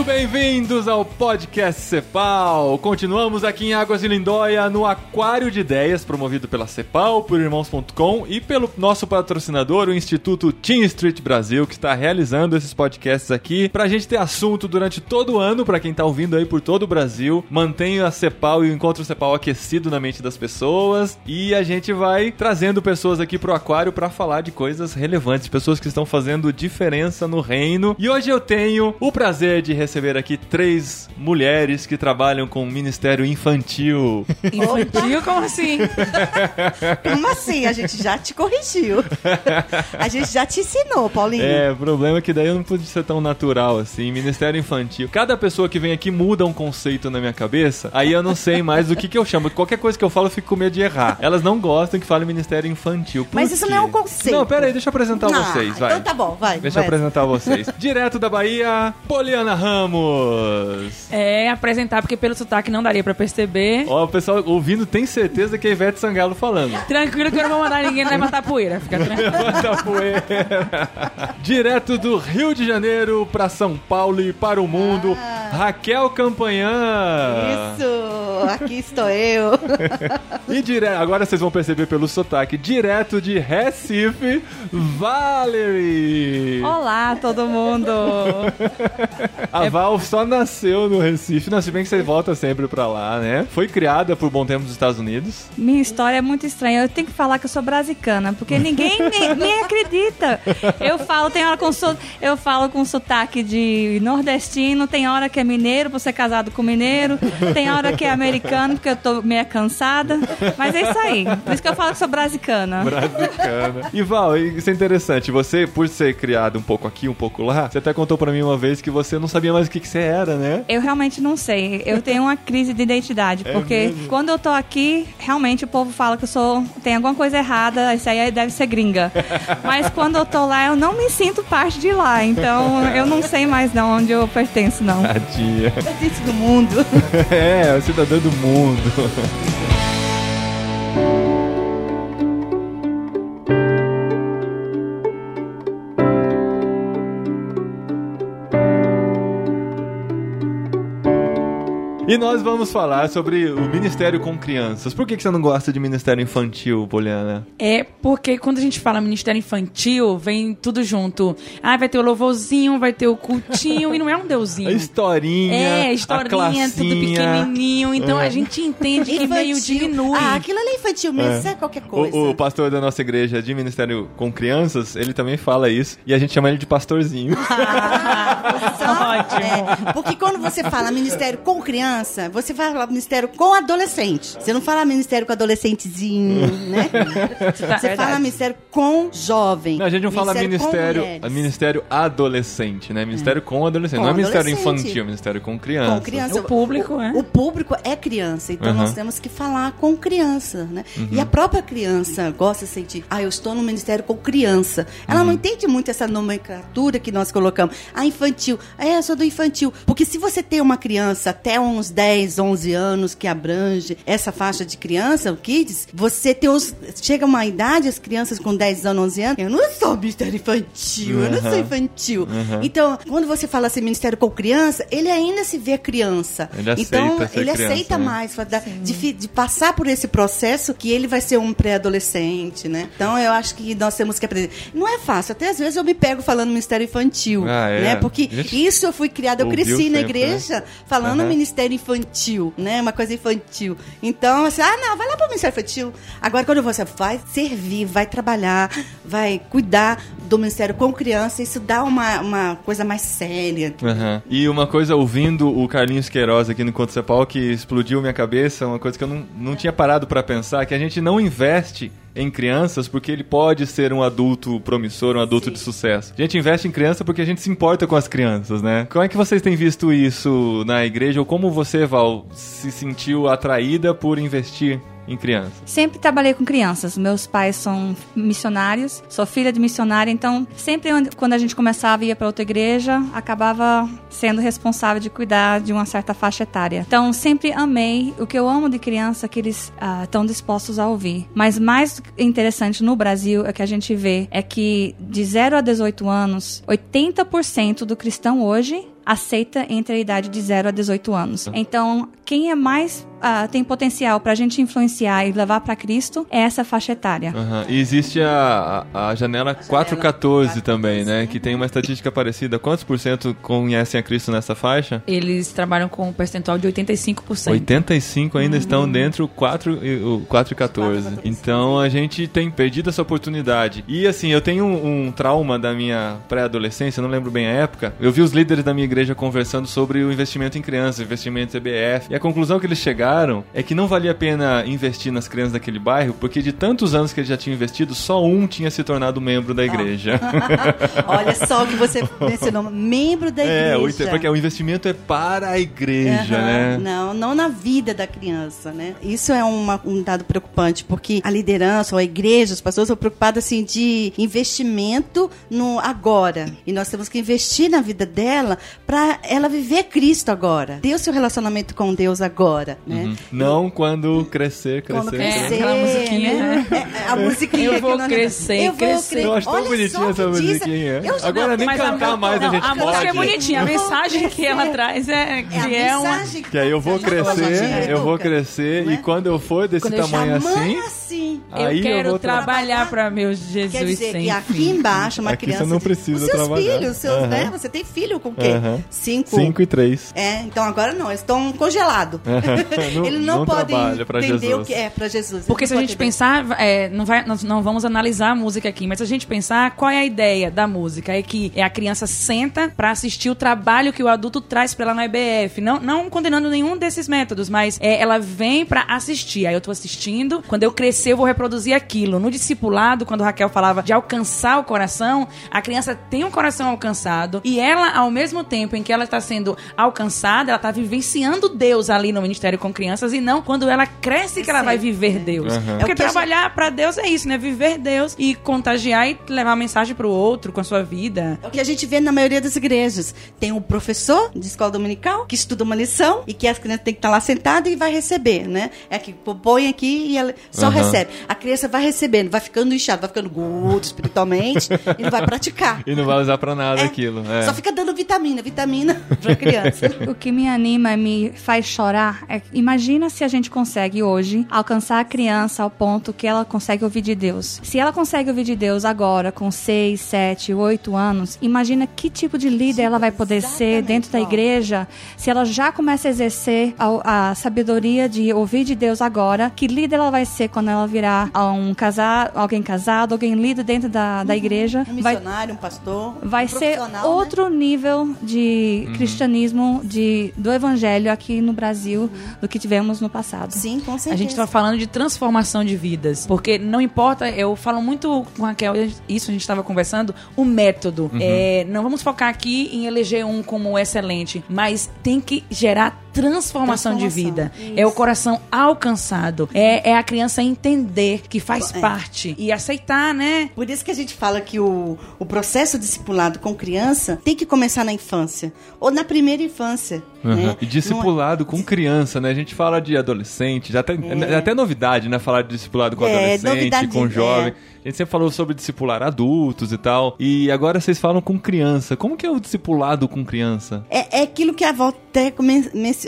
Muito bem-vindos ao podcast Cepal. Continuamos aqui em Águas de Lindóia no Aquário de Ideias, promovido pela Cepal, por irmãos.com e pelo nosso patrocinador, o Instituto Team Street Brasil, que está realizando esses podcasts aqui pra gente ter assunto durante todo o ano, pra quem tá ouvindo aí por todo o Brasil. Mantenha a Cepal e o Encontro Cepal aquecido na mente das pessoas e a gente vai trazendo pessoas aqui pro Aquário pra falar de coisas relevantes, pessoas que estão fazendo diferença no reino. E hoje eu tenho o prazer de receber aqui três mulheres que trabalham com o Ministério Infantil. Infantil? Como assim? Como assim? A gente já te corrigiu. A gente já te ensinou, Paulinho. É, o problema é que daí eu não pude ser tão natural assim. Ministério Infantil. Cada pessoa que vem aqui muda um conceito na minha cabeça, aí eu não sei mais o que, que eu chamo. Qualquer coisa que eu falo, eu fico com medo de errar. Elas não gostam que fale Ministério Infantil. Por Mas isso quê? não é um conceito. Não, pera aí, deixa eu apresentar Ah, vocês, vai. Então tá bom, vai. Deixa vai. eu apresentar vocês. Direto da Bahia, Poliana Ramos. É, apresentar, porque pelo sotaque não daria pra perceber. Ó, o pessoal ouvindo tem certeza que é Ivete Sangalo falando. Tranquilo que eu não vou mandar ninguém levantar poeira. Fica tranquilo. Levanta poeira. Direto do Rio de Janeiro para São Paulo e para o mundo, Raquel Campanhã. Isso, aqui estou eu. E direto, agora vocês vão perceber pelo sotaque, direto de Recife, Valerie. Olá, todo mundo. A Val só nasceu no Recife, não, se bem que você volta sempre pra lá, né? Foi criada por bom tempo nos Estados Unidos. Minha história é muito estranha. Eu tenho que falar que eu sou brasicana, porque ninguém me, me acredita. Eu falo, tem hora com so- eu falo com sotaque de nordestino, tem hora que é mineiro, por ser casado com mineiro, tem hora que é americano, porque eu tô meio cansada. Mas é isso aí. Por isso que eu falo que sou brasicana. Brasicana. E Val, isso é interessante. Você, por ser criado um pouco aqui, um pouco lá, você até contou pra mim uma vez que você não sabia mais o que, que você era, né? Eu realmente não sei. Eu tenho uma crise de identidade, É porque mesmo? quando eu tô aqui, realmente o povo fala que eu sou tem alguma coisa errada, isso aí deve ser gringa. Mas quando eu tô lá, eu não me sinto parte de lá, então eu não sei mais de onde eu pertenço não. Tadinha. Dentro do mundo. É, o cidadã do mundo. E nós vamos falar sobre o Ministério com Crianças. Por que, que você não gosta de Ministério Infantil, Poliana? É porque quando a gente fala ministério infantil, vem tudo junto. Ah, vai ter o louvorzinho, vai ter o cultinho, e não é um A deusinho. historinha, É, a historinha, tudo pequenininho. Então É. a gente entende que meio diminui. Ah, aquilo ali é infantil mesmo, isso é qualquer coisa. O, o pastor da nossa igreja de Ministério com Crianças, ele também fala isso. E a gente chama ele de pastorzinho. Ótimo. É, porque quando você fala ministério com criança, você fala ministério com adolescente. Você não fala ministério com adolescentezinho, né? tá- Você verdade. fala ministério com jovem. Não, a gente não fala ministério, ministério adolescente, né? Ministério com adolescente. Com não é ministério infantil, é ministério com criança. Com criança. O público, o, é. O público é criança, então Uhum. nós temos que falar com criança, né? E a própria criança gosta de sentir, ah, eu estou no ministério com criança. Ela Uhum. não entende muito essa nomenclatura que nós colocamos. Ah, infantil. É, eu sou do infantil. Porque se você tem uma criança até uns 10, 11 anos que abrange essa faixa de criança, o kids, você tem os chega uma idade as crianças com 10 anos, 11 anos, eu não sou ministério infantil, eu não sou Uhum. infantil. Então, quando você fala assim, ministério com criança, ele ainda se vê criança. Ele então, aceita ser ele criança, aceita né? mais de, de passar por esse processo que ele vai ser um pré-adolescente, né? Então, eu acho que nós temos que aprender. Não é fácil, até às vezes eu me pego falando ministério infantil, Ah, é. né? Porque Gente, isso eu fui criada, eu cresci na sempre, igreja falando Aham. ministério infantil, né? Uma coisa infantil. Então, assim, ah, não, vai lá para o ministério infantil. Agora, quando você vai servir, vai trabalhar, vai cuidar do ministério com criança, isso dá uma, uma coisa mais séria. Aham. E uma coisa, ouvindo o Carlinhos Queiroz aqui no Conto Cepal, que explodiu minha cabeça, uma coisa que eu não, não tinha parado pra pensar, que a gente não investe em crianças porque ele pode ser um adulto promissor, um adulto de sucesso. A gente investe em criança porque a gente se importa com as crianças, né? Como é que vocês têm visto isso na igreja? Ou como você, Val, se sentiu atraída por investir em? Sempre trabalhei com crianças. Meus pais são missionários, sou filha de missionária, então sempre quando a gente começava a ir para outra igreja, acabava sendo responsável de cuidar de uma certa faixa etária. Então sempre amei. O que eu amo de criança que eles ah, estão dispostos a ouvir. Mas mais interessante no Brasil é que a gente vê é que de 0 a 18 anos, 80% do cristão hoje aceita entre a idade de 0 a 18 anos. Então, quem é mais ah, tem potencial para a gente influenciar e levar para Cristo é essa faixa etária. Aham. E existe a, a, a janela 414 também, né? Que tem uma estatística parecida. Quantos por cento conhecem a Cristo nessa faixa? Eles trabalham com um percentual de 85%. 85 ainda estão dentro 4 e, o 4 e 14. Então a gente tem perdido essa oportunidade. E assim, eu tenho um, um trauma da minha pré-adolescência, não lembro bem a época. Eu vi os líderes da minha igreja conversando sobre o investimento em crianças, investimento em CBF. E a conclusão que eles chegaram é que não valia a pena investir nas crianças daquele bairro, porque de tantos anos que eles já tinham investido, só um tinha se tornado membro da igreja. Olha só o que você mencionou, membro da é, igreja. porque o investimento é para a igreja, Aham, né? Não, não na vida da criança, né? Isso é uma- um dado preocupante, porque a liderança ou a igreja, as pessoas estão preocupadas assim de investimento no agora. E nós temos que investir na vida dela para ela viver Cristo agora. Ter o seu relacionamento com Deus agora, né? Uhum. Não quando crescer, crescer. Quando É, crescer, aquela musiquinha, né? É, é, a musiquinha Eu vou nós- crescer, eu vou crescer. cre- Eu acho tão Olha bonitinha essa musiquinha. Eu Agora nem Mas a cantar mu- mais a não, gente a música é pode. bonitinha. A Eu mensagem que ela traz é, É a que é uma... mensagem Que aí eu vou a crescer, eu vou crescer não é? e quando eu for desse Quando eu tamanho assim, assim. aí eu quero vou tra- trabalhar para meu Jesus Quer dizer sem que aqui fim. embaixo uma Aqui criança. você não de- precisa os seus trabalhar. filhos, seus, né? Você tem filho com o Aham. Cinco. 5 e 3. É, então agora não, eles estão congelados. Não- Eles não, não pra entender o que é para Jesus. Porque se a não gente pensar, é, não, vai, nós não vamos analisar a música aqui, mas se a gente pensar qual é a ideia da música, é que a criança senta pra assistir o trabalho que o adulto traz pra ela no IBF. Não, não condenando nenhum desses métodos, mas é, ela vem pra assistir. Aí eu tô assistindo, quando eu crescer eu vou reproduzir aquilo. No discipulado, quando Raquel falava de alcançar o coração, a criança tem um coração alcançado e ela, ao mesmo tempo em que ela está sendo alcançada, ela tá vivenciando Deus ali no ministério com crianças e não quando ela cresce que ela vai viver Deus. Aham. Porque É o trabalhar pra Deus é isso, né? Viver Deus e contagiar e levar a mensagem pro outro com a sua vida. É o que a gente vê na maioria das igrejas. Tem um professor de escola dominical que estuda uma lição e que as crianças têm que estar lá sentadas e vai receber, né? É que põe aqui e ela só Aham. recebe. A criança vai recebendo, vai ficando inchado, vai ficando gordo espiritualmente e não vai praticar. E não vai usar pra nada É, aquilo. É. Só fica dando vitamina, vitamina pra criança. O que me anima e me faz chorar é imagina se a gente consegue hoje alcançar a criança ao ponto que ela consegue ouvir de Deus. Se ela consegue ouvir de Deus agora com 6, 7, 8 anos, imagina que tipo de líder ela vai poder ser dentro da igreja se ela já começa a exercer a, a sabedoria de ouvir de Deus agora. Que líder ela vai ser quando ela virar um casar, alguém casado, alguém líder dentro da, da igreja? Um Vai missionário, um pastor. vai um ser né? outro nível de Uhum. cristianismo de, do evangelho aqui no Brasil do que tivemos no passado. Sim, com certeza. A gente tá falando de transformação de vidas. Porque não importa, eu falo muito com a Raquel, isso a gente estava conversando, o método. É, não vamos focar aqui em eleger um como excelente, mas tem que gerar transformação, de Transformação, vida. É o coração alcançado. É, é a criança entender que faz É. parte e aceitar, né? Por isso que a gente fala que o, o processo discipulado com criança tem que começar na infância. Ou na primeira infância. Uhum. né? E discipulado com criança, né? A gente fala de adolescente, já até, é até novidade, né? Falar de discipulado com É, adolescente, com jovem. A gente sempre falou sobre discipular adultos e tal. E agora vocês falam com criança. Como que é o discipulado com criança? É, é aquilo que a avó até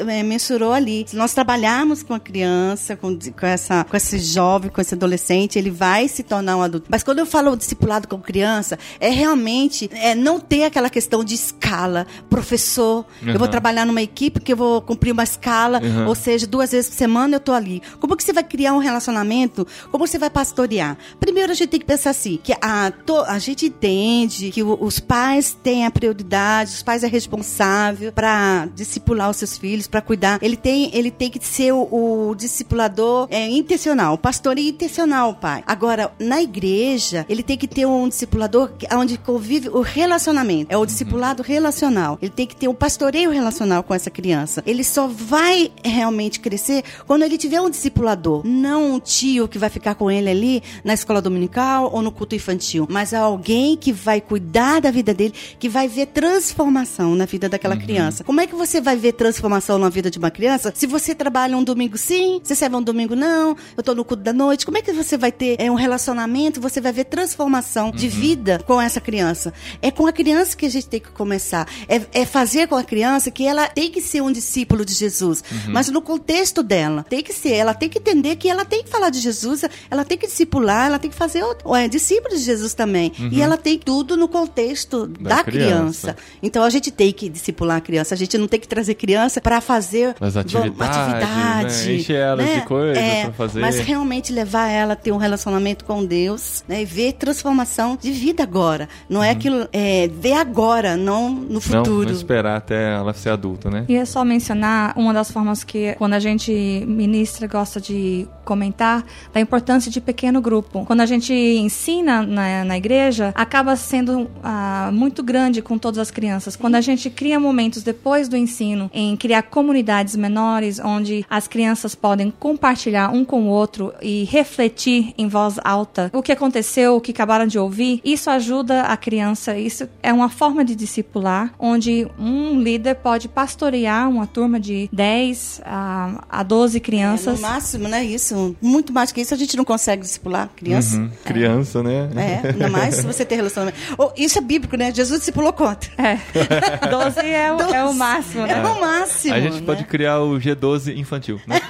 é, mensurou ali. Se nós trabalharmos com a criança, com, com, essa, com esse jovem, com esse adolescente, ele vai se tornar um adulto. Mas quando eu falo discipulado com criança, é realmente é, não ter aquela questão de escala. Professor, eu vou Uhum. trabalhar numa equipe que eu vou cumprir uma escala, Uhum. ou seja, duas vezes por semana eu tô ali. Como que você vai criar um relacionamento? Como você vai pastorear? Primeiro a gente tem que pensar assim, que a, to- a gente entende que o- os pais têm a prioridade, os pais é responsável para discipular os seus filhos, para cuidar. Ele tem, ele tem que ser o, o discipulador é, intencional, o pastoreio intencional, pai. Agora, na igreja, ele tem que ter um discipulador onde convive o relacionamento. É o discipulado relacional. Ele tem que ter um pastoreio relacional com essa criança. Ele só vai realmente crescer quando ele tiver um discipulador, não um tio que vai ficar com ele ali na escola dominical ou no culto infantil, mas alguém que vai cuidar da vida dele, que vai ver transformação na vida daquela criança. Como é que você vai ver transformação na vida de uma criança se você trabalha um domingo sim, você serve um domingo não, eu tô no culto da noite? Como é que você vai ter é, um relacionamento, você vai ver transformação de vida com essa criança? É com a criança que a gente tem que começar. É, é fazer com a criança que ela tem que ser um discípulo de Jesus, mas no contexto dela. Tem que ser, ela tem que entender que ela tem que falar de Jesus, ela tem que discipular, ela tem que fazer o, é, discípulo de Jesus também. E ela tem tudo no contexto da, Da criança. criança. Então a gente tem que discipular a criança, a gente não tem que trazer criança para fazer As uma atividades, atividade, né? Encher elas de coisas É, pra fazer. Mas realmente levar ela a ter um relacionamento com Deus, né? E ver transformação de vida agora. Não é aquilo, é ver agora, não no Uhum. Não, futuro. não esperar até ela ser adulta, né? E é só mencionar uma das formas que, quando a gente ministra, gosta de comentar, da importância de pequeno grupo. Quando a gente ensina na, na igreja, acaba sendo ah, muito grande com todas as crianças. Quando a gente cria momentos depois do ensino, em criar comunidades menores, onde as crianças podem compartilhar um com o outro e refletir em voz alta o que aconteceu, o que acabaram de ouvir, isso ajuda a criança. Isso é uma forma de discipular, onde um líder pode pastorear uma turma de 10 a, a 12 É, crianças. no máximo, né? Isso. Muito mais que isso, a gente não consegue discipular criança. Uhum. Criança, né? É, ainda mais se você tem relacionamento. Oh, isso é bíblico, né? Jesus discipulou quanto? É. 12 é o, é o máximo, né? É o máximo. A gente né? pode criar o G12 infantil, né?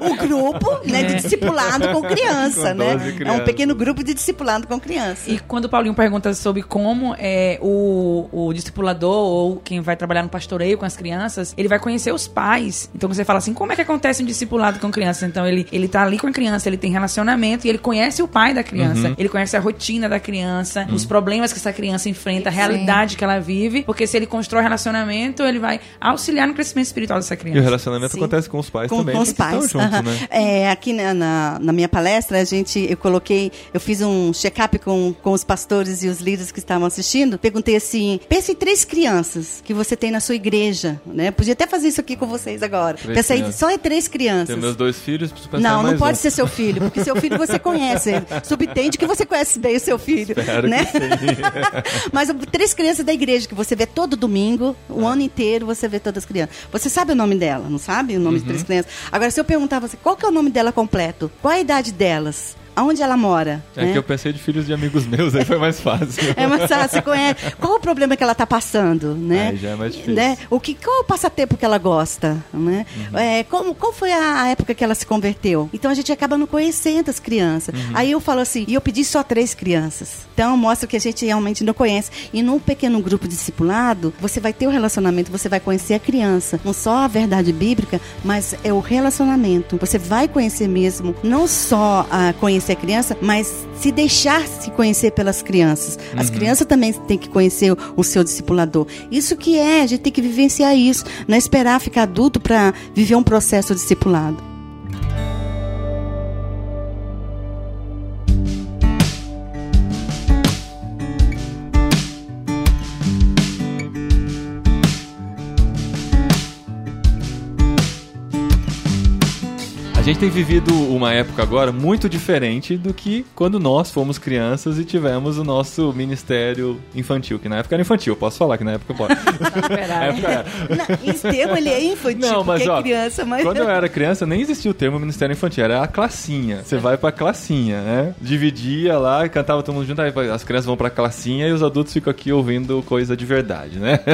o grupo né, de discipulado com criança, Com né? 12 É um crianças. pequeno grupo de discipulado com criança. E quando o Paulinho pergunta sobre como é, o, o discipulador ou quem vai trabalhar no pastoreio com as crianças, ele vai conhecer os pais. Então você fala assim, como é que acontece um discipulado com crianças? Então ele, ele tá ali com a criança, ele tem relacionamento e ele conhece o pai da criança. Ele conhece a rotina da criança, os problemas que essa criança enfrenta, a realidade que ela vive. Porque se ele constrói relacionamento, ele vai auxiliar no crescimento espiritual dessa E o criança. relacionamento Sim. acontece com os pais com, também. com os porque estão pais. juntos, aham. né? É, aqui na, na, na minha palestra, a gente, eu coloquei, eu fiz um check-up com, com os pastores e os líderes que estavam assistindo. Perguntei assim: pense em três crianças que você tem na sua igreja, né? Podia até fazer isso aqui com vocês agora. Três Pensa aí, crianças. só em três crianças. Tenho meus dois filhos, preciso pensar Não, não pode um. ser seu filho, porque seu filho você conhece. Subtende que você conhece bem o seu filho. Espero né? Mas três crianças da igreja que você vê todo domingo, o ano inteiro você vê todas as crianças. Você sabe o nome dela, não sabe o nome de Uhum. três crianças? Agora, se eu perguntar a você qual que é o nome dela completo, qual a idade delas, aonde ela mora, É né? que eu pensei de filhos de amigos meus, aí foi mais fácil. É, mas ah, você conhece. Qual o problema que ela está passando, né? Aí já é mais difícil. Né? O que, qual o passatempo que ela gosta, né? Uhum. É, como, qual foi a, época que ela se converteu? Então a gente acaba não conhecendo as crianças. Uhum. Aí eu falo assim, e eu pedi só três crianças. Então mostra que a gente realmente não conhece. E num pequeno grupo discipulado, você vai ter o relacionamento, você vai conhecer a criança. Não só a verdade bíblica, mas é o relacionamento. Você vai conhecer mesmo, não só a conhecer a criança, mas se deixar se conhecer pelas crianças. As crianças também têm que conhecer o, o seu discipulador. Isso que é, a gente tem que vivenciar isso, não é esperar ficar adulto para viver um processo discipulado. Gente tem vivido uma época agora muito diferente do que quando nós fomos crianças e tivemos o nosso ministério infantil, que na época era infantil, posso falar que na época pode. Na época era. Não, esse termo ele é infantil, Não, mas porque ó, é criança, mas quando eu era criança nem existia o termo Ministério Infantil, era a classinha. Você vai pra classinha, né? Dividia lá, cantava todo mundo junto, aí as crianças vão pra classinha e os adultos ficam aqui ouvindo coisa de verdade, né?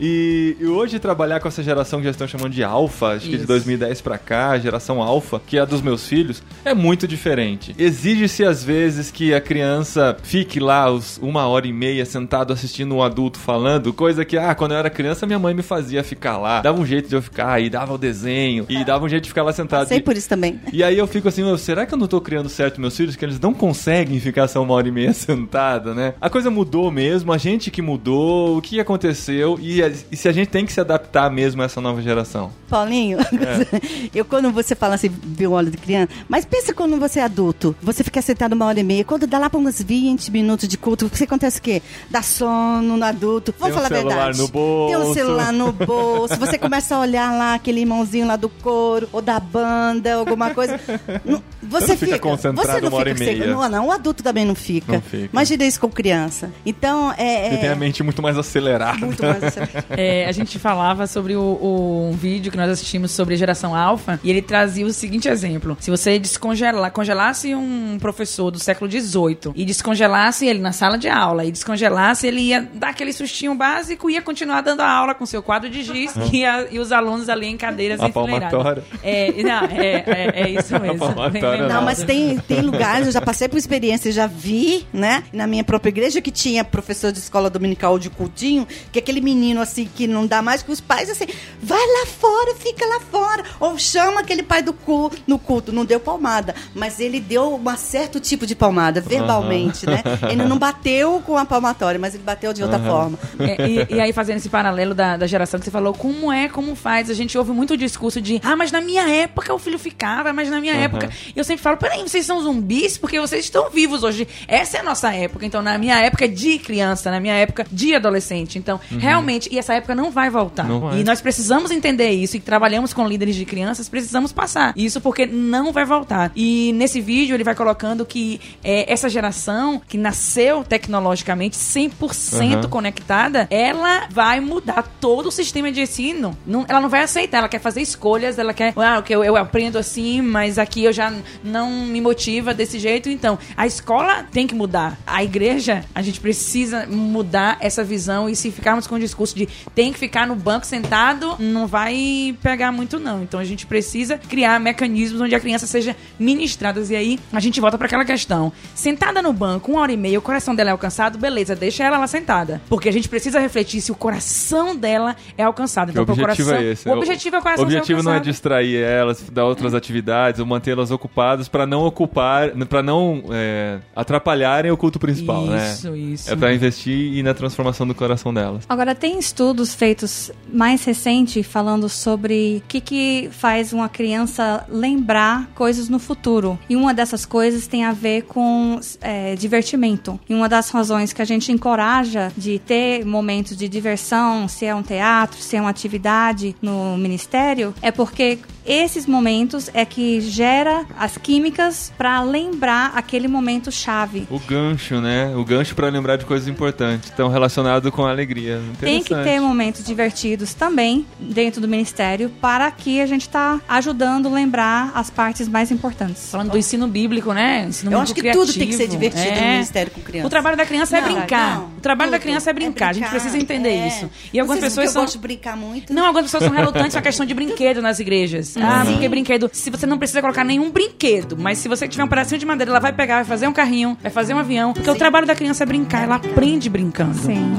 E, e hoje trabalhar com essa geração que já estão chamando de alfa, acho que de Isso. 2010 pra cá, geração alfa, que é a dos meus filhos, é muito diferente. Exige-se às vezes que a criança fique lá os, uma hora e meia sentado assistindo um adulto falando, coisa que, ah, quando eu era criança, minha mãe me fazia ficar lá, dava um jeito de eu ficar, e dava o desenho, e dava um jeito de ficar lá sentado. Sei E- por isso também. e aí eu fico assim, "Meu, será que eu não tô criando certo meus filhos? Que eles não conseguem ficar só uma hora e meia sentada, né? A coisa mudou mesmo, a gente que mudou, o que aconteceu e, e se a gente tem que se adaptar mesmo a essa nova geração. Paulinho, eu quando você fala assim, viu olho de criança, mas pensa quando você é adulto, você fica sentado uma hora e meia, quando dá lá para uns 20 minutos de culto, você acontece o quê? Dá sono no adulto, vamos Tem um falar a celular verdade. no bolso. Tem um celular no bolso, você começa a olhar lá aquele irmãozinho lá do coro, ou da banda, alguma coisa. Não- Você, não fica concentrado você não uma hora fica e meia. Não, não, o adulto também não fica. Não fica. Imagina isso com criança. Então, é... Você é tem a mente muito mais acelerada. muito mais assim. É, a gente falava sobre o, o- um vídeo que nós assistimos sobre geração alfa e ele trazia o seguinte exemplo: se você descongelar, congelasse um professor do século XVIII e descongelasse ele na sala de aula e descongelasse, ele ia dar aquele sustinho básico e ia continuar dando a aula com seu quadro de giz e, a- e os alunos ali em cadeiras A enfileiradas. palmatória. É, não, é, é, é isso mesmo. palmatória não. Não, mas tem, tem lugares, eu já passei por experiência, já vi, né? Na minha própria igreja que tinha professor de escola dominical de cultinho, que aquele menino assim que não dá mais que os pais assim, vai lá fora, fica lá fora. Ou chama aquele pai do cu no culto. Não deu palmada, mas ele deu um certo tipo de palmada, verbalmente, né? Ele não bateu com a palmatória, mas ele bateu de outra forma. É, e, e aí, fazendo esse paralelo da, da geração que você falou, como é, como faz? A gente ouve muito o discurso de, ah, mas na minha época o filho ficava, mas na minha época. E eu sempre falo, peraí, vocês são zumbis porque vocês estão vivos hoje. Essa é a nossa época. Então, na minha época de criança, na minha época de adolescente. Então, realmente, e essa época não vai voltar. Não. E nós precisamos entender isso e trabalhamos com líderes de crianças, precisamos passar. Isso porque não vai voltar. E nesse vídeo ele vai colocando que é, essa geração que nasceu tecnologicamente 100% Aham. conectada, ela vai mudar todo o sistema de ensino. Não- ela não vai aceitar, ela quer fazer escolhas, ela quer, ah, que eu, eu aprendo assim, mas aqui eu já não me motiva desse jeito. Então, a escola tem que mudar. A igreja, a gente precisa mudar essa visão e se ficarmos com o discurso de tem que ficar no banco sentado, não vai pegar muito não. Então, a gente precisa criar mecanismos onde a criança seja ministrada. E aí, a gente volta para aquela questão. Sentada no banco, uma hora e meia, o coração dela é alcançado, beleza, deixa ela lá sentada. Porque a gente precisa refletir se o coração dela é alcançado. Que o objetivo coração, é esse. O objetivo é o coração O objetivo não é distrair elas, dar outras atividades ou mantê-las ocupadas para não ocupar, para não é, atrapalharem o culto principal, né? Isso, isso. É para investir e na transformação do coração delas. Agora, tem estudos feitos mais recente falando sobre o que, que faz uma criança lembrar coisas no futuro. E uma dessas coisas tem a ver com é, divertimento. E uma das razões que a gente encoraja de ter momentos de diversão, se é um teatro, se é uma atividade no ministério, é porque esses momentos é que gera as químicas para lembrar aquele momento chave. O gancho, né? O gancho para lembrar de coisas importantes, então relacionado com a alegria. Tem que ter momentos divertidos também dentro do ministério para que a gente está ajudando a lembrar as partes mais importantes. Falando do ensino bíblico, né? Ensino Eu acho que criativo. tudo tem que ser divertido no ministério com criança. O trabalho da criança é Não, brincar. não, o trabalho da criança é brincar. A gente precisa entender é. isso. E algumas Vocês pessoas que são. Eu gosto de brincar muito. Não, algumas pessoas são relutantes com a questão de brinquedo nas igrejas. Ah, porque brinquedo. Se você não precisa colocar nenhum brinquedo, mas se você tiver um pedacinho de madeira, ela vai pegar, vai fazer um carrinho, vai fazer um avião. Porque o trabalho da criança é brincar, ela aprende brincando. Sim.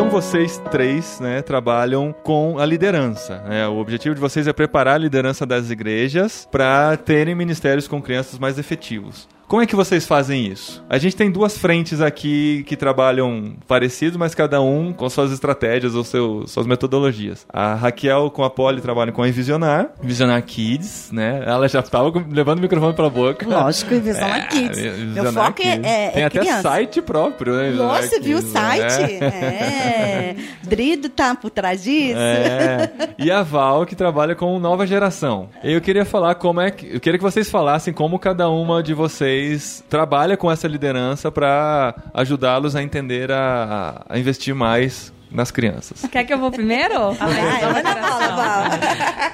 Então vocês três, né, trabalham com a liderança. né? O objetivo de vocês é preparar a liderança das igrejas para terem ministérios com crianças mais efetivos. Como é que vocês fazem isso? A gente tem duas frentes aqui que trabalham parecidos, mas cada um com suas estratégias ou seu, suas metodologias. A Raquel com a Polly trabalha com a Envisionar, Envisionar Kids, né? Ela já estava levando o microfone para a boca. Lógico, Invisão É, Kids. Meu Envisionar foco é, Kids. é, é Tem até criança. site próprio, né? Envisionar Nossa, viu o Kids, site? né? É. Drido tá por trás disso. É. E a Val, que trabalha com nova geração. Eu queria falar como é que. Eu queria que vocês falassem como cada uma de vocês trabalha com essa liderança para ajudá-los a entender a, a investir mais nas crianças. Quer que eu vou primeiro?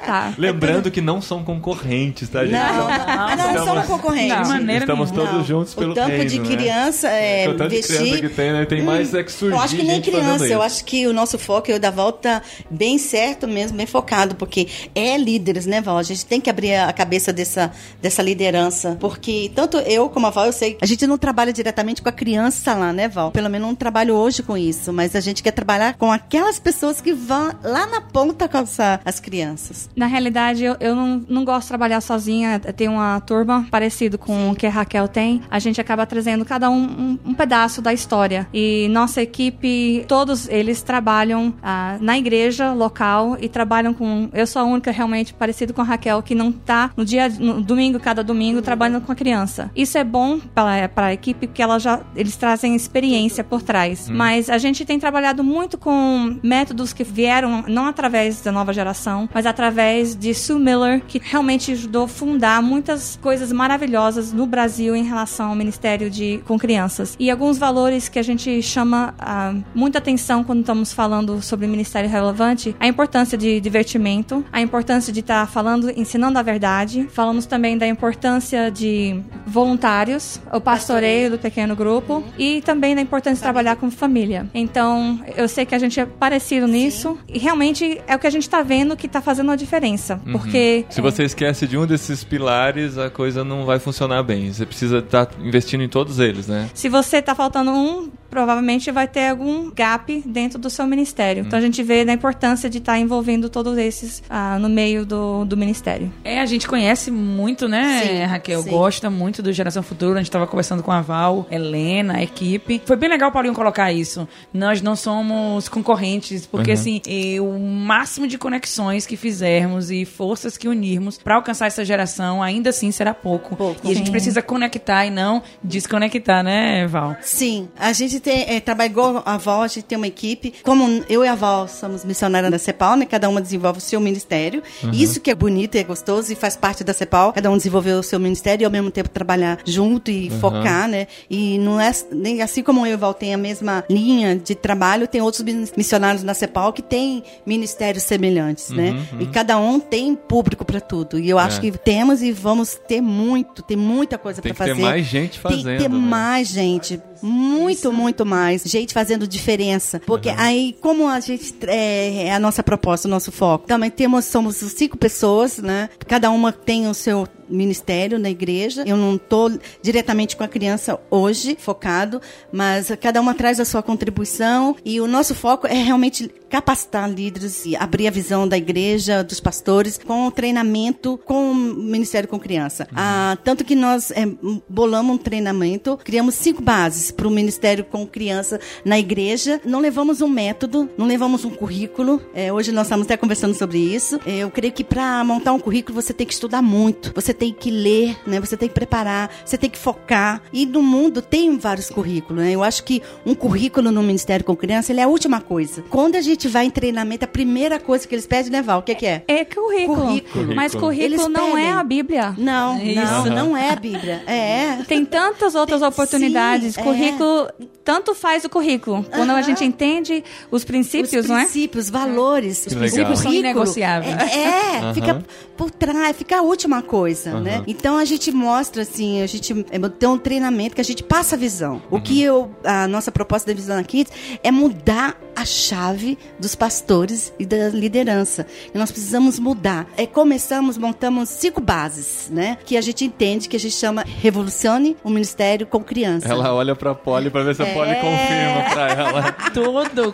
Tá. Lembrando que não são concorrentes, tá, gente? Não, não, não, não somos Estamos- concorrentes. De maneira Estamos nenhuma. todos Não. juntos pelo O tanto reino, de né? criança é, o tanto de criança vestir. que tem, né? Tem mais é que surgir Eu acho que nem criança, eu acho que o nosso foco, eu da volta, bem certo mesmo, bem focado, porque é líderes, né, Val? A gente tem que abrir a cabeça dessa, dessa liderança, porque tanto eu como a Val, eu sei, a gente não trabalha diretamente com a criança lá, né, Val? Pelo menos não trabalho hoje com isso, mas a gente quer trabalhar com aquelas pessoas que vão lá na ponta calçar as crianças. Na realidade, eu, eu não, não gosto de trabalhar sozinha. Eu tenho uma turma parecido com o que a Raquel tem. A gente acaba trazendo cada um um, um pedaço da história. E nossa equipe, todos eles trabalham ah, na igreja local e trabalham com. Eu sou a única realmente parecido com a Raquel que não tá no dia, no domingo, cada domingo, trabalhando com a criança. Isso é bom para a equipe porque ela já, eles trazem experiência por trás. Mas a gente tem trabalhado muito com métodos que vieram não através da nova geração, mas através de Sue Miller, que realmente ajudou a fundar muitas coisas maravilhosas no Brasil em relação ao Ministério de com crianças. E alguns valores que a gente chama ah, muita atenção quando estamos falando sobre Ministério Relevante, a importância de divertimento, a importância de estar falando, ensinando a verdade. Falamos também da importância de voluntários, o pastoreio do pequeno grupo e também da importância de trabalhar com família. Então, eu sei que a gente é parecido nisso e realmente é o que a gente está vendo que está fazendo a diferença. Porque Se você esquece de um desses pilares, a coisa não vai funcionar bem. Você precisa estar investindo em todos eles, né? Se você tá faltando um, provavelmente vai ter algum gap dentro do seu ministério. Então a gente vê a importância de estar envolvendo todos esses ah, no meio do, do ministério. É, a gente conhece muito, né, Sim, Raquel? sim. Gosta muito do Geração Futura. A gente tava conversando com a Val, Helena, a equipe. Foi bem legal o Paulinho colocar isso. Nós não somos concorrentes, porque, assim, e o máximo de conexões que fizermos e forças que unirmos pra alcançar essa geração, ainda assim será pouco. Pouco. E a gente Sim. precisa conectar e não desconectar, né, Val? Sim, a gente tem, é, trabalha igual a Val, a gente tem uma equipe. Como eu e a Val somos missionárias da CEPAL, né? Cada uma desenvolve o seu ministério. Isso que é bonito e é gostoso e faz parte da CEPAL. Cada um desenvolveu o seu ministério e ao mesmo tempo trabalhar junto e focar, né? E não é nem assim como eu e a Val tem a mesma linha de trabalho, tem outros missionários na CEPAL que têm ministérios semelhantes, né? E cada um tem público para tudo. E eu acho É. que temos e vamos ter muito, tem muita coisa Tem para fazer. ter mais gente Tem que ter fazendo, né? mais gente. Muito, muito mais. Gente fazendo diferença. Porque aí, como a gente é, é a nossa proposta, o nosso foco. Também temos, somos cinco pessoas, né? Cada uma tem o seu ministério na igreja. Eu não estou diretamente com a criança hoje, focado, mas cada uma traz a sua contribuição e o nosso foco é realmente capacitar líderes e abrir a visão da igreja, dos pastores, com o treinamento com o Ministério com Criança. Ah, tanto que nós é, bolamos um treinamento, criamos cinco bases para o Ministério com Criança na igreja. Não levamos um método, não levamos um currículo. É, hoje nós estamos até conversando sobre isso. É, eu creio que para montar um currículo você tem que estudar muito, você tem que ler, né? Você tem que preparar, você tem que focar. E no mundo tem vários currículos, né? Eu acho que um currículo no Ministério com Criança ele é a última coisa. Quando a gente vai em treinamento, a primeira coisa que eles pedem, né, Val? O que, que é? É currículo. Currículo. Mas currículo Eles não pedem. é a Bíblia. Não, Isso. não, não é a Bíblia. É. Tem tantas outras Tem- oportunidades. sim, é. Currículo, tanto faz o currículo. Quando a gente entende os princípios, os não é? princípios, valores. Que Os legal. princípios são currículo. inegociáveis. É, é, Aham. fica por trás, fica a última coisa, né? Então a gente mostra assim, a gente é, tem um treinamento que a gente passa a visão. O que eu, a nossa proposta da visão aqui é mudar a chave dos pastores e da liderança. E nós precisamos mudar. É, começamos, montamos cinco bases, né? Que a gente entende, que a gente chama Revolucione o Ministério com Criança. Ela olha pra Polly pra ver se a Polly É. confirma pra ela. Tudo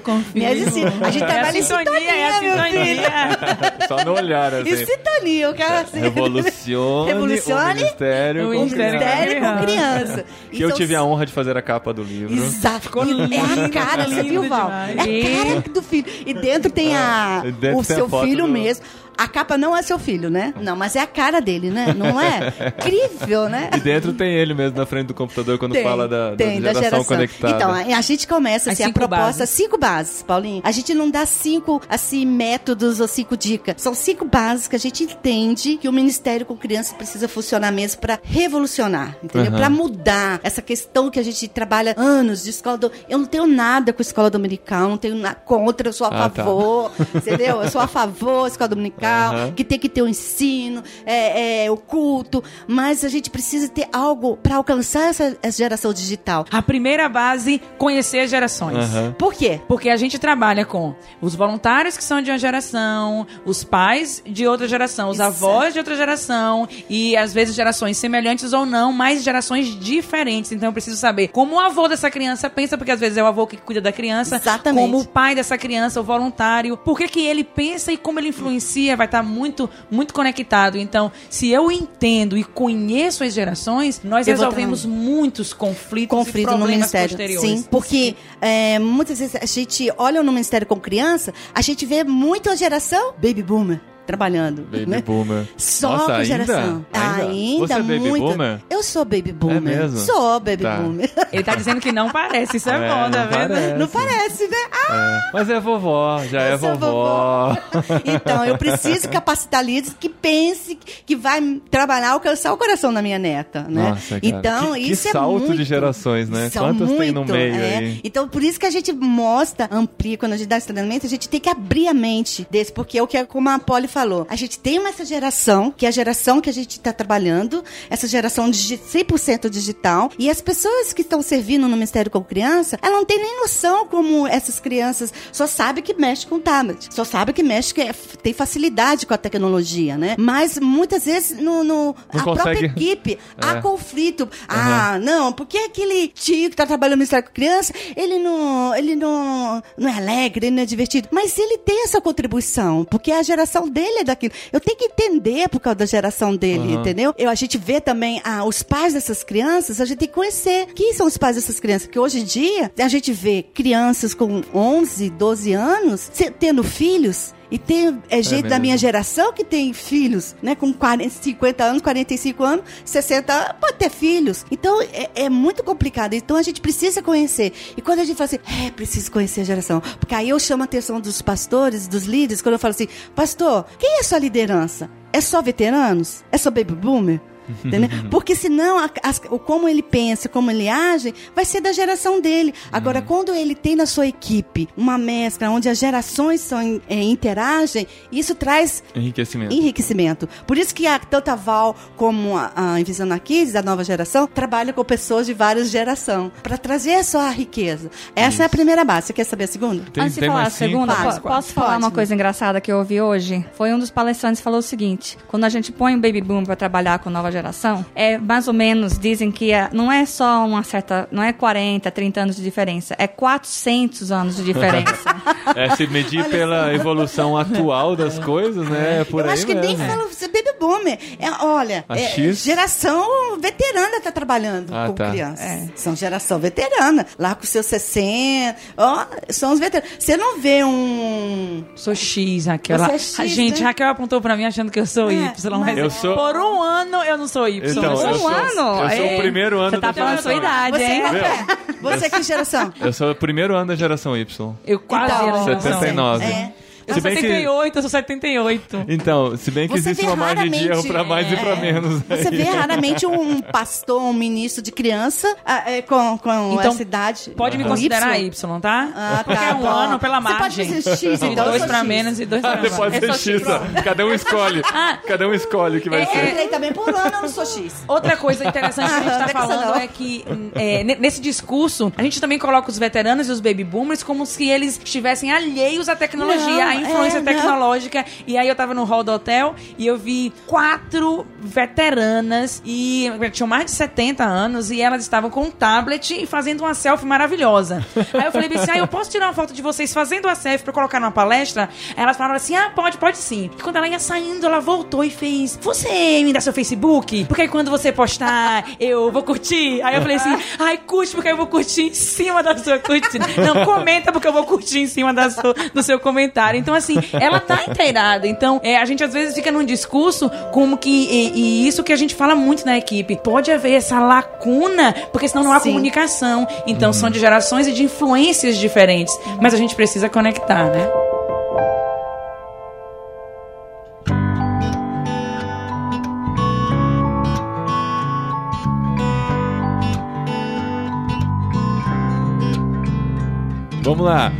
disse, a gente é trabalha em sintonia, é sintonia, meu sintonia. Só no olhar, E assim. sintonia, o cara assim. Revolucione, Revolucione o Ministério o com Ministério Criança. Ministério com criança. Que eu tive a honra de fazer a capa do livro. Exato. Ficou é a lindo, cara, você lindo viu, Val? É a cara do filho. E dentro tem a, dentro o tem seu filho do- mesmo. A capa não é seu filho, né? Não, mas é a cara dele, né? Não é? Incrível, né? E dentro tem ele mesmo na frente do computador quando Tem, fala da, da tem, geração, conectada. Então, a, a gente começa As assim, a cinco proposta, bases. cinco bases, Paulinho. A gente não dá cinco, assim, métodos ou cinco dicas. São cinco bases que a gente entende que o Ministério com Criança precisa funcionar mesmo para revolucionar, entendeu? Aham. Para mudar essa questão que a gente trabalha anos de escola. Do... Eu não tenho nada com escola dominical, não tenho nada contra, eu sou a Ah, tá. favor, entendeu? Eu sou a favor da escola dominical, Aham. que tem que ter o ensino, é, é, o culto, mas a gente precisa ter algo para alcançar essa, essa geração digital. A primeira base, conhecer as gerações. Aham. Por quê? Porque a gente trabalha com os voluntários que são de uma geração, os pais de outra geração, os Exato. avós de outra geração e às vezes gerações semelhantes ou não, mas gerações diferentes. Então eu preciso saber como o avô dessa criança pensa, porque às vezes é o avô que cuida da criança, Exatamente. como o pai dessa criança, o voluntário, por que, que ele pensa e como ele influencia, vai estar muito, muito conectado. Então, se eu entendo e conheço as gerações, nós Eu resolvemos muitos conflitos e conflito no problemas ministério. posteriores. Sim, porque é, muitas vezes a gente olha no ministério com criança, a gente vê muito a geração baby boomer trabalhando, Baby né? boomer. Só Nossa, com ainda? geração. Ainda? Você é baby muito. boomer? Eu sou baby boomer. mesmo? Sou baby Tá. boomer. Ele tá dizendo que não parece, isso é, É, bom, tá não vendo? parece. Não parece, né? Ah, É. Mas é vovó, já é eu sou vovó. Então, eu preciso capacitar líderes que pense que vai trabalhar, alcançar o coração da minha neta, né? Nossa, cara. Então, Que- que isso é salto muito. de gerações, né? São Quantas tem no muito, meio é. aí? Então, por isso que a gente mostra, amplia, quando a gente dá esse treinamento, a gente tem que abrir a mente desse, porque é o que a- como a Polly falou, a gente tem essa geração, que é a geração que a gente está trabalhando, essa geração digi 100% digital, e as pessoas que estão servindo no Ministério com Criança, ela não tem nem noção como essas crianças só sabem que mexe com tablet, só sabe que mexe, que é- tem facilidade com a tecnologia, né? Mas muitas vezes no, no a consegue- própria equipe É. há conflito. Ah, não, porque aquele tio que tá trabalhando no Ministério com Criança, ele não, ele não, não é alegre, ele não é divertido. Mas ele tem essa contribuição, porque a geração dele é daquilo. Eu tenho que entender por causa da geração dele, Aham. entendeu? Eu, a gente vê também ah, os pais dessas crianças, a gente tem que conhecer quem são os pais dessas crianças, porque hoje em dia a gente vê crianças com 11, 12 anos tendo filhos. E tem é, gente da mesmo. minha geração que tem filhos, né? Com 40, 50 anos, 45 anos, 60 anos, pode ter filhos. Então é, é muito complicado. Então a gente precisa conhecer. E quando a gente fala assim, é, preciso conhecer a geração. Porque aí eu chamo a atenção dos pastores, dos líderes, quando eu falo assim, pastor, quem é sua liderança? É só veteranos? É só baby boomer? Entendeu? Porque senão a- as- como ele pensa, como ele age, vai ser da geração dele. Agora, quando ele tem na sua equipe uma mescla onde as gerações são, é, interagem, isso traz Enriquecimento. enriquecimento. Por isso que a, tanto a Val como a, a Invisão Kids, da nova geração, trabalham com pessoas de várias gerações, para trazer só a riqueza. Essa é a primeira base. Você quer saber a segunda? Tem, Antes de falar a segunda, posso falar pode. uma coisa engraçada que eu ouvi hoje? Foi um dos palestrantes que falou o seguinte: quando a gente põe o baby boom para trabalhar com nova geração, é mais ou menos dizem que é- não é só uma certa, não é 40, 30 anos de diferença, é 400 anos de diferença. É se medir pela evolução atual das coisas, né? É por eu aí acho que nem mesmo. fala você baby boomer. É, olha, é, geração veterana tá trabalhando Ah, com tá. crianças. É. São geração veterana. Lá com seus 60. Ó, são os veteranos. Você não vê um. Sou X, Raquel. Você é X, Gente, né? Raquel apontou pra mim achando que eu sou É, Y. mas- Eu sou- Por um ano eu não sou Y. Então, eu eu sou um sou, ano? eu sou É. o primeiro ano Você tá da falando a sua idade, Você, hein? é? Você que geração? Eu sou o primeiro ano da geração Y. Eu quase Então, era geração. 79. É. Sou bem que- 78, eu sou 78. Então, se bem que Você existe vê uma margem de erro raramente, pra mais e pra é, menos. Você aí. vê raramente um pastor, um ministro de criança ah, é, com, com Então, essa idade. Pode me considerar Y. Y, tá? Ah, Porque tá é um bom. ano pela Você pode margem. dizer X, então dois pra X. menos e dois pra Ah, mais. pode ser X. Cada um escolhe. Ah. Cada um escolhe o que vai É, ser. Eu entrei também por ano, eu não sou X. Outra coisa interessante que a gente é você falando é que é, ne- nesse discurso a gente também coloca os veteranos e os baby boomers como se eles estivessem alheios à tecnologia, Não, à influência é, não. tecnológica. E aí eu tava no hall do hotel e eu vi quatro veteranas e tinham mais de 70 anos e elas estavam com um tablet e fazendo uma selfie maravilhosa. Aí eu falei assim, ah, eu posso tirar uma foto de vocês fazendo a selfie pra colocar numa palestra? Aí elas falaram assim, ah, pode, pode sim. E quando ela ia saindo, ela voltou e fez, você me dá seu Facebook? Porque aí quando você postar, eu vou curtir. Aí eu falei assim, ai, curte porque eu vou curtir em cima da sua curtida. Não, comenta porque eu vou curtir em cima da sua, do seu comentário. Então, assim, ela tá inteirada. Então, é, a gente às vezes fica num discurso como que. E, e isso que a gente fala muito na equipe. Pode haver essa lacuna, porque senão não há Sim. comunicação. Então, são de gerações e de influências diferentes. Mas a gente precisa conectar, né? Vamos lá.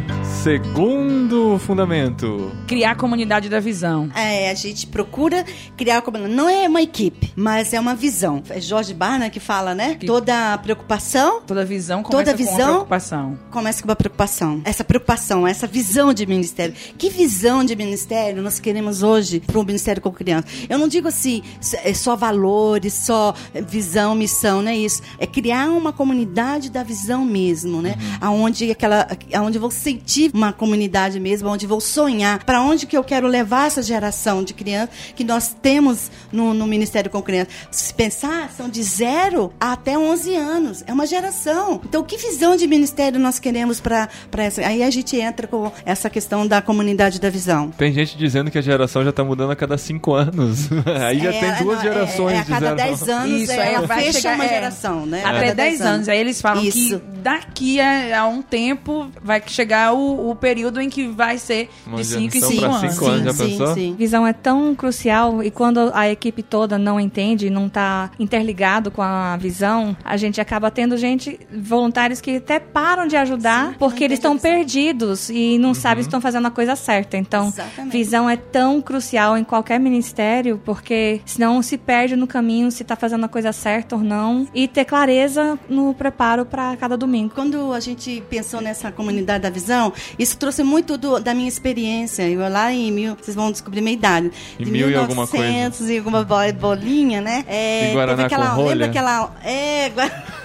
Segundo fundamento. Criar a comunidade da visão. É, a gente procura criar como não é uma equipe, mas é uma visão. É Jorge Barna que fala, né? Toda preocupação Toda visão começa Toda com uma visão- preocupação. começa com uma preocupação. Essa preocupação, essa visão de ministério. Que visão de ministério nós queremos hoje para o Ministério com Criança? Eu não digo assim, é só valores, só visão, missão, não é isso. É criar uma comunidade da visão mesmo, né? Aonde aquela, aonde eu vou sentir uma comunidade mesmo, onde vou sonhar. Para onde que eu quero levar essa geração de crianças que nós temos no, no Ministério com Criança? Se pensar, são de zero até 11 anos. É uma geração. Então, que visão de ministério nós queremos para essa? Aí a gente entra com essa questão da comunidade da visão. Tem gente dizendo que a geração já tá mudando a cada cinco anos. Aí já É, tem duas não, gerações é, é, a de cada zero. 10 anos Isso, é, ela vai fecha chegar- uma é, geração, né? Até Cada 10 anos. Aí eles falam Isso. que daqui a, a um tempo vai chegar o, o período em que vai ser Uma de 5 em geração 5 pra anos. cinco anos, sim, pensou? sim. Visão é tão crucial e quando a equipe toda não entende, não está interligado com a visão, a gente acaba tendo gente, voluntários que até param de ajudar porque não eles estão perdidos e não sabem se estão fazendo a coisa certa. Então, Exatamente. visão é tão crucial em qualquer ministério porque senão se perde no caminho se está fazendo a coisa certa ou não e ter clareza no preparo para cada domingo. Quando a gente pensou nessa comunidade da visão, isso trouxe muito do- da minha experiência. Eu lá em mil, vocês vão descobrir minha idade. Em de mil e alguma 1900 e alguma bo- bolinha, né? É, E Guaraná aquela, com rolha? lembra aquela, é, Gua-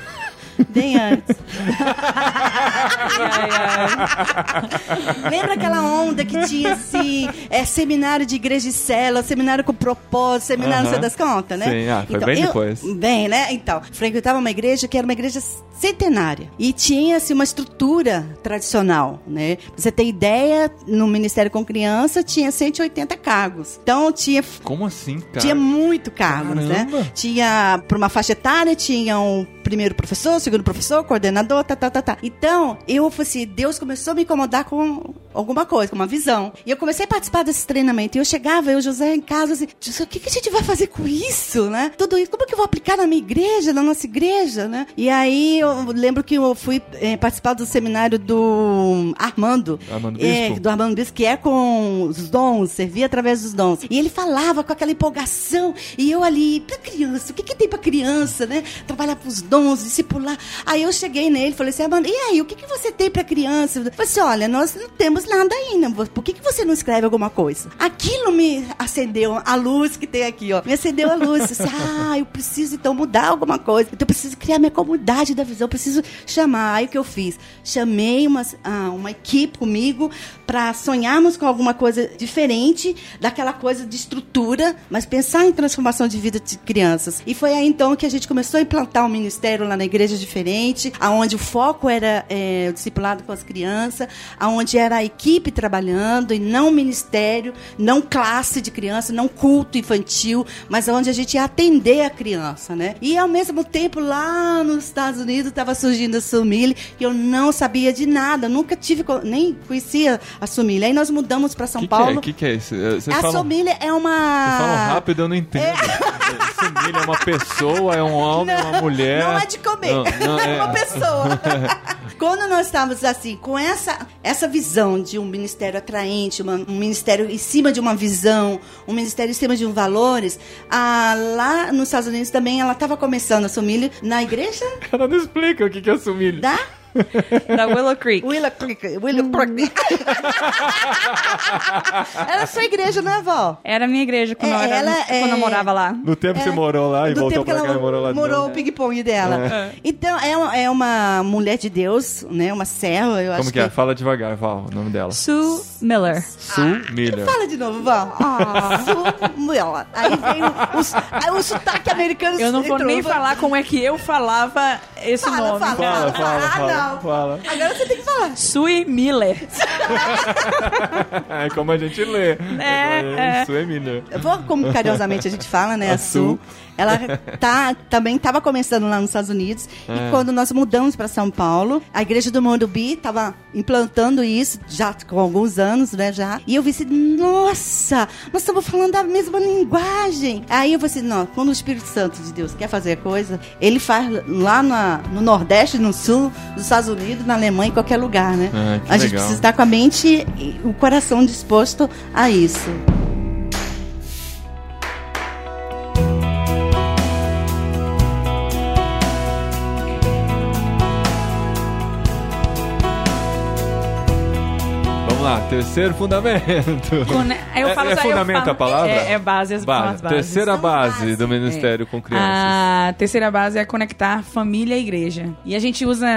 bem antes. Lembra aquela onda que tinha assim, é, seminário de igreja e célula, seminário com propósito, seminário sei Aham. das contas, né? Sim, ah, foi bem eu- depois. Bem, né? Então, frequentava uma igreja que era uma igreja centenária. E tinha, assim, uma estrutura tradicional, né? Pra você ter ideia, no Ministério com Criança tinha 180 cargos. Então, tinha Como assim, cara? tinha muito cargos, Caramba. né? Tinha, para uma faixa etária, tinha um primeiro professor, segundo professor, coordenador, tá, tá, tá, tá. Então, eu falei assim, Deus começou a me incomodar com alguma coisa, com uma visão. E eu comecei a participar desse treinamento. E eu chegava, eu, José, em casa, assim, José, o que, que a gente vai fazer com isso, né? Tudo isso, como é que eu vou aplicar na minha igreja, na nossa igreja, né? E aí, eu lembro que eu fui eh, participar do seminário do Armando. Armando É, do Armando Bispo, que é com os dons, servir através dos dons. E ele falava com aquela empolgação, e eu ali, pra criança, o que, que tem pra criança, né? Trabalhar pros dons, discipular. Aí eu cheguei nele, falei assim, Armando, e aí, o que, que você tem pra criança? Eu falei assim, olha, nós não temos nada ainda, por que, que você não escreve alguma coisa? Aquilo me acendeu a luz que tem aqui, ó. Me acendeu a luz. Eu disse, ah, eu preciso então mudar alguma coisa. Então eu preciso criar minha comunidade da visão, eu preciso chamar. Aí o que eu fiz? Chamei uma, ah, uma equipe comigo para sonharmos com alguma coisa diferente daquela coisa de estrutura, mas pensar em transformação de vida de crianças. E foi aí então que a gente começou a implantar um ministério lá na igreja diferente, aonde o foco era é, o discipulado com as crianças, aonde era a equipe trabalhando e não ministério, não classe de criança, não culto infantil, mas onde a gente ia atender a criança, né? E ao mesmo tempo lá nos Estados Unidos estava surgindo a Sumile e eu não sabia de nada, nunca tive nem conhecia a Sumile. Aí nós mudamos para São que Paulo. Que é? que, que é isso? Vocês a falam, Sumile é uma vocês falam rápido, eu não entendo. Família é uma pessoa, é um homem, é uma mulher. Não é de comer. Não, não, é uma pessoa. Quando nós estávamos assim, com essa, essa visão de um ministério atraente, uma- um ministério em cima de uma visão, um ministério em cima de um valores, ah, lá nos Estados Unidos também ela estava começando a família na igreja cara não explica o que que é assumir. da Da Willow Creek. Willow Creek. Willow Creek. Era a sua igreja, não é, vó? Era a minha igreja quando, É, eu, era- ela quando eu é- morava lá. No tempo que você É, morou lá e voltou pra cá e morou lá morou o ping-pong dela. Então, é uma, é uma mulher de Deus, né? Uma serva, eu acho Como que é? Fala devagar, Val, o nome dela. Sue Miller. Sul Miller. Fala de novo, Val. Ah, Sumela. Aí vem o, os- aí o sotaque americano. Eu não vou entrou. nem falar como é que eu falava esse Fala, nome. fala. Fala, fala, Ah, fala, não. Fala. Agora você tem que falar. Sui Miller. É como a gente lê. É, é. É Miller. Eu vou, como carinhosamente a gente fala, né? A, A Su. Su. Ela tá, também estava começando lá nos Estados Unidos. E quando nós mudamos para São Paulo, a igreja do Morumbi estava implantando isso já com alguns anos, né? Já. E eu vi assim, nossa, nós estamos falando a mesma linguagem. Aí eu falei assim, não, quando o Espírito Santo de Deus quer fazer a coisa, ele faz lá na- no Nordeste, no Sul, nos Estados Unidos, na Alemanha, em qualquer lugar, né? Que a gente legal. precisa estar com a mente e o coração disposto a isso. Terceiro fundamento. Cone- Eu É- falo é só, eu fundamento falo- a palavra? É, é base, as, Base. as bases. Terceira São base base. do ministério com crianças. A terceira base é conectar família e igreja. E a gente usa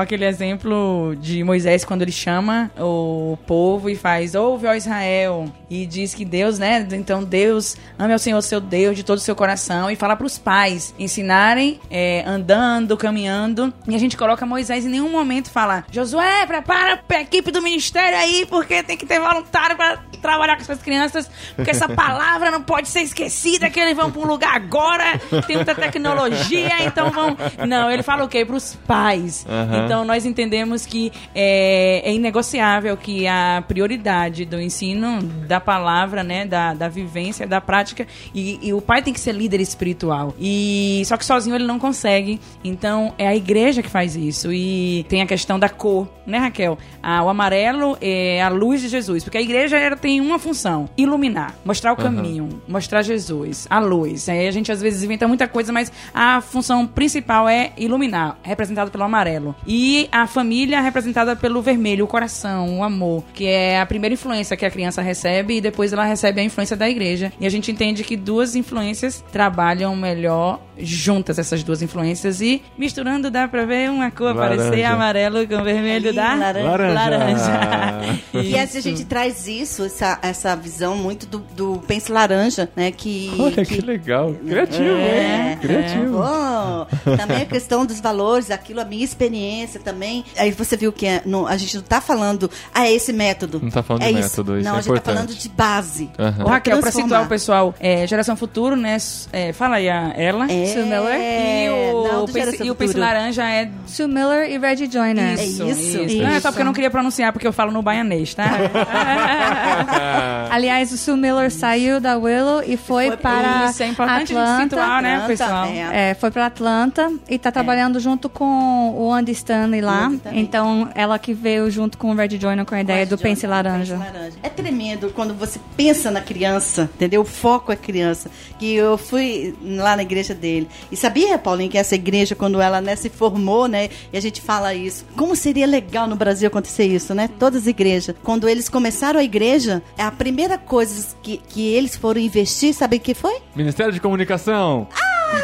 aquele exemplo de Moisés quando ele chama o povo e faz ouve ó Israel e diz que Deus, né? Então Deus ame ao Senhor seu Deus de todo o seu coração e fala para os pais ensinarem é, andando, caminhando. E a gente coloca Moisés em nenhum momento fala Josué, prepara a equipe do ministério aí porque tem que ter voluntário para trabalhar com essas crianças porque essa palavra não pode ser esquecida que eles vão para um lugar agora tem muita tecnologia então vão não ele fala o quê? Para os pais. Aham. então nós entendemos que é, é inegociável que a prioridade do ensino da palavra né da, da vivência da prática e, e o pai tem que ser líder espiritual. E só que sozinho ele não consegue. Então é a igreja que faz isso. E tem a questão da cor né Raquel? Ah, o amarelo é a luz de Jesus porque a igreja ela tem uma função iluminar mostrar o caminho mostrar Jesus a luz. Aí a gente às vezes inventa muita coisa mas a função principal é iluminar representado pelo amarelo. E a família representada pelo vermelho o coração o amor que é a primeira influência que a criança recebe e depois ela recebe a influência da igreja. E a gente entende que duas influências trabalham melhor juntas essas duas influências e misturando dá pra ver uma cor Laranja. aparecer amarelo com vermelho da laranja. Laranja. E Isso. a gente traz isso, essa, essa visão muito do, do Pense Laranja, né? Que, Olha que legal. Criativo, É, hein? Criativo. Oh, também a questão dos valores, aquilo, a minha experiência também. Aí você viu que é, não- a gente não tá falando, ah, é esse método. Não tá falando é de isso. método, isso Não, é a gente tá importante. falando de base. Ô, Raquel, pra situar o pessoal, é, Geração Futuro, né? é, fala aí a ela. É, Sue Miller? E o, do Pense- e o Pense. Laranja é Sue Miller e Reggie Joyner. É isso, Não, é isso. só porque eu não queria pronunciar, porque eu falo no baianês, tá? Aliás, o Sue Miller saiu da Willow e foi, Foi- para Isso é importante Atlanta. situar, né, Atlanta, pessoal? é. É, foi para Atlanta e tá trabalhando junto com o Andy Stanley lá. Então, ela que veio junto com o Reggie Joyner com a ideia do Pense Pense Laranja. Laranja. É tremendo quando você pensa na criança, entendeu? O foco é criança. Que eu fui lá na igreja dele. E sabia, Paulinho, que essa igreja, quando ela né, se formou, né? E a gente fala isso. Como seria legal no Brasil acontecer isso, né? Todas as igrejas. Quando eles começaram a igreja, a primeira coisa que, que eles foram investir, sabe o que foi? Ministério de Comunicação.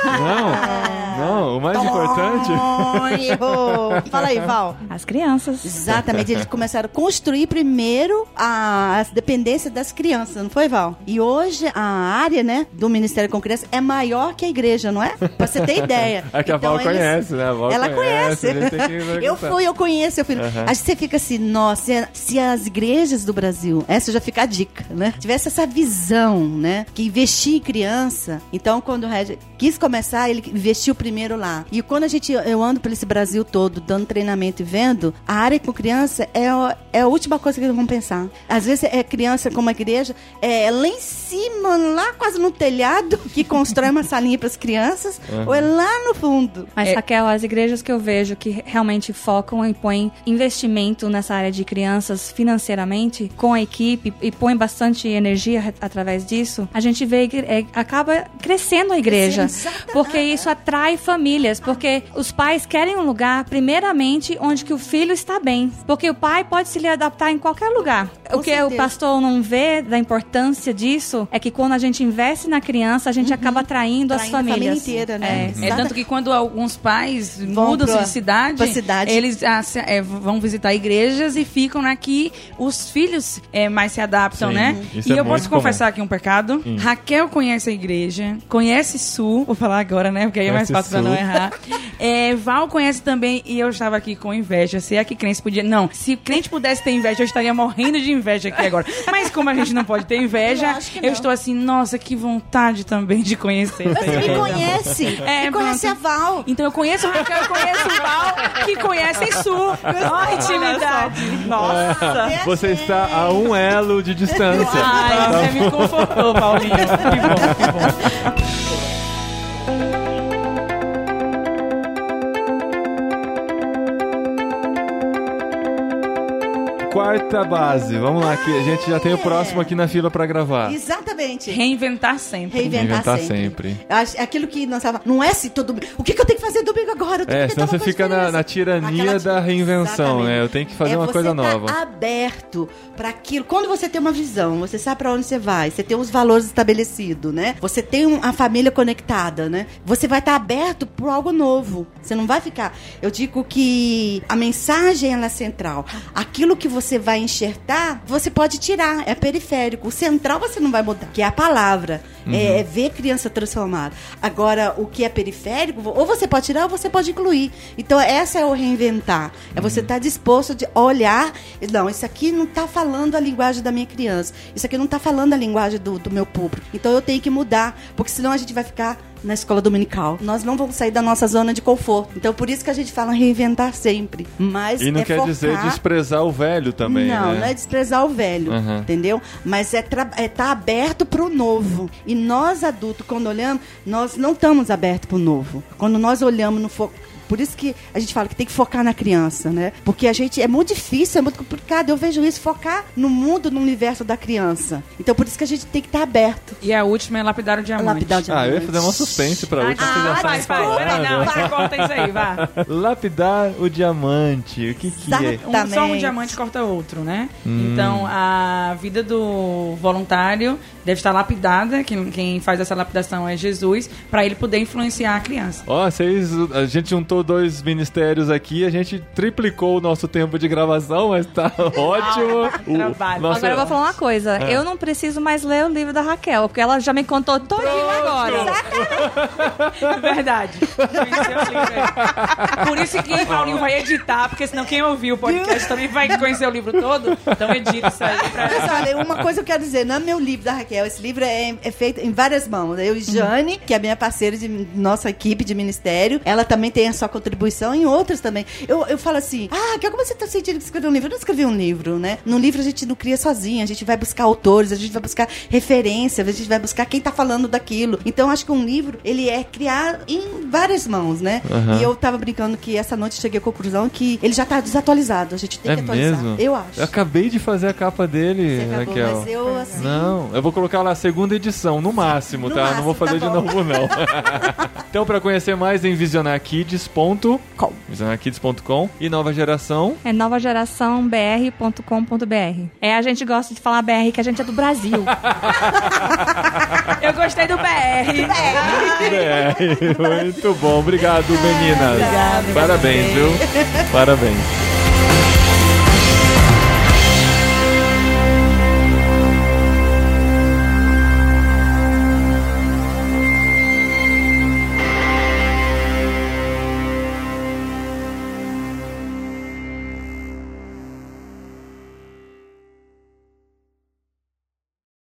Não, não, o mais importante. Fala aí, Val. As crianças. Exatamente, eles começaram a construir primeiro a- as dependências das crianças, não foi, Val? E hoje a área, né, do Ministério com Criança é maior que a igreja, não é? Pra você ter ideia. É que a Val Então, eles- conhece, né? A Val Ela conhece, conhece. eu perguntar. fui, eu conheço, eu fui. Aham. Aí você fica assim, nossa, se, se as igrejas do Brasil, essa já fica a dica, né? Tivesse essa visão, né? Que investir em criança. Então, quando o Red quis começar, ele investiu primeiro lá. E quando a gente, eu ando pelo esse Brasil todo, dando treinamento e vendo, a área com criança é, é a última coisa que eles vão pensar. Às vezes é criança como a igreja, é lá em cima, lá quase no telhado, que constrói uma salinha para as crianças, ou é lá no fundo. Mas, É. Raquel, as igrejas que eu vejo que realmente focam e põem investimento nessa área de crianças financeiramente, com a equipe, e põem bastante energia através disso, a gente vê que é, acaba crescendo a igreja. Crescendo, exatamente. Porque isso atrai famílias famílias, porque os pais querem um lugar, primeiramente, onde que o filho está bem. Porque o pai pode se lhe adaptar em qualquer lugar. Com o que certeza. o pastor não vê da importância disso é que quando a gente investe na criança, a gente acaba atraindo, as Uhum. Traindo a família famílias. inteira, né? É. É tanto que quando alguns pais Vão mudam pra- de cidade, cidade. eles ah, se- é, vão visitar igrejas e ficam aqui. Os filhos é, mais se adaptam, Sim, né? isso E é eu posso comum. confessar aqui um pecado. Raquel conhece a igreja, conhece Su, vou falar agora, né? Porque aí é mais Conhece fácil pra não errar. É, Val conhece também e eu estava aqui com inveja. Se é que crente podia. Não, se crente pudesse ter inveja, eu estaria morrendo de inveja aqui agora. Mas como a gente não pode ter inveja, Eu eu estou assim, nossa, que vontade também de conhecer. Você me conhece. É, me conhece a Val. Então eu conheço o Raquel, eu conheço o Val, que conhecem Su. Ó, intimidade. Nossa. Você está a um elo de distância. Ai, você me confortou, Paulinho. Que bom, que bom. Quarta base. Vamos lá, que a gente já tem o próximo aqui na fila pra gravar. Exatamente. Reinventar sempre. Reinventar, Reinventar sempre. sempre. Aquilo que nós tava, não é se todo domingo. O que, que eu tenho que fazer domingo agora? Eu tenho É, que senão você fica na, na tirania Aquela da reinvenção, Exatamente. né? Eu tenho que fazer é uma você coisa tá nova. aberto para aquilo. Quando você tem uma visão, você sabe para onde você vai, você tem os valores estabelecidos, né? Você tem um- a família conectada, né? Você vai estar aberto para algo novo. Você não vai ficar. Eu digo que a mensagem ela é central. Aquilo que você vai enxertar, você pode tirar, é periférico. O central você não vai mudar, que é a palavra. É, é ver criança transformada. Agora, o que é periférico, ou você pode tirar ou você pode incluir. Então, essa é o reinventar. É você estar disposto de olhar. Não, isso aqui não está falando a linguagem da minha criança. Isso aqui não está falando a linguagem do, do meu público. Então, eu tenho que mudar, porque senão a gente vai ficar na escola dominical. Nós não vamos sair da nossa zona de conforto. Então, por isso que a gente fala reinventar sempre. Mas E não é quer dizer focar- desprezar o velho também, não, né? não é desprezar o velho, Uhum. entendeu? Mas é estar é tá aberto para o novo. E nós, adultos, quando olhamos, nós não estamos abertos para o novo. Quando nós olhamos no foco. Por isso que a gente fala que tem que focar na criança, né? Porque a gente é muito difícil, é muito complicado. Eu vejo isso, focar no mundo, no universo da criança. Então por isso que a gente tem que estar aberto. E a última é lapidar o diamante. Lapidar o diamante. Ah, eu ia fazer um suspense pra Ah, última, já vai, vai, vai. Não, você corta isso aí, vá. Lapidar o diamante. O que que é? Um, só um diamante corta outro, né? Então, a vida do voluntário deve estar lapidada. Quem, quem faz essa lapidação é Jesus, para ele poder influenciar a criança. Ó, vocês, a gente juntou dois ministérios aqui, a gente triplicou o nosso tempo de gravação, mas tá ótimo. O- Trabalho. nossa- Agora eu vou falar uma coisa. É. Eu não preciso mais ler o livro da Raquel, porque ela já me contou todinho agora. Verdade. O. Por isso que Paulinho vai editar, porque senão quem ouviu o podcast também vai conhecer o livro todo. Então edita isso aí pra... Mas olha, uma coisa eu quero dizer, não é meu livro da Raquel, esse livro é, é feito em várias mãos. Eu e Jane, que é a minha parceira de nossa equipe de ministério, ela também tem a sua contribuição em outras também. Eu, eu falo assim, ah, que como você tá sentindo que escreveu um livro? Eu não escrevi um livro, né? No livro a gente não cria sozinho, a gente vai buscar autores, a gente vai buscar referência, a gente vai buscar quem tá falando daquilo. Então acho que um livro, ele é criar em várias mãos, né? Aham. E eu tava brincando que essa noite cheguei à conclusão que ele já tá desatualizado, a gente tem É que atualizar. mesmo? Eu acho. Eu acabei de fazer a capa dele, Você acabou, Raquel. mas eu assim. Não, eu vou colocar lá a segunda edição, no máximo, No tá? não vou máximo, fazer tá de novo, não. então, pra conhecer mais em visionarkids.com, Com. visionarkids.com e nova geração. É novageraçãobr.com.br. É, a gente gosta de falar BR, que a gente é do Brasil. Eu gostei do BR. É, muito bom. Obrigado, meninas. Obrigada, Parabéns, viu? Parabéns.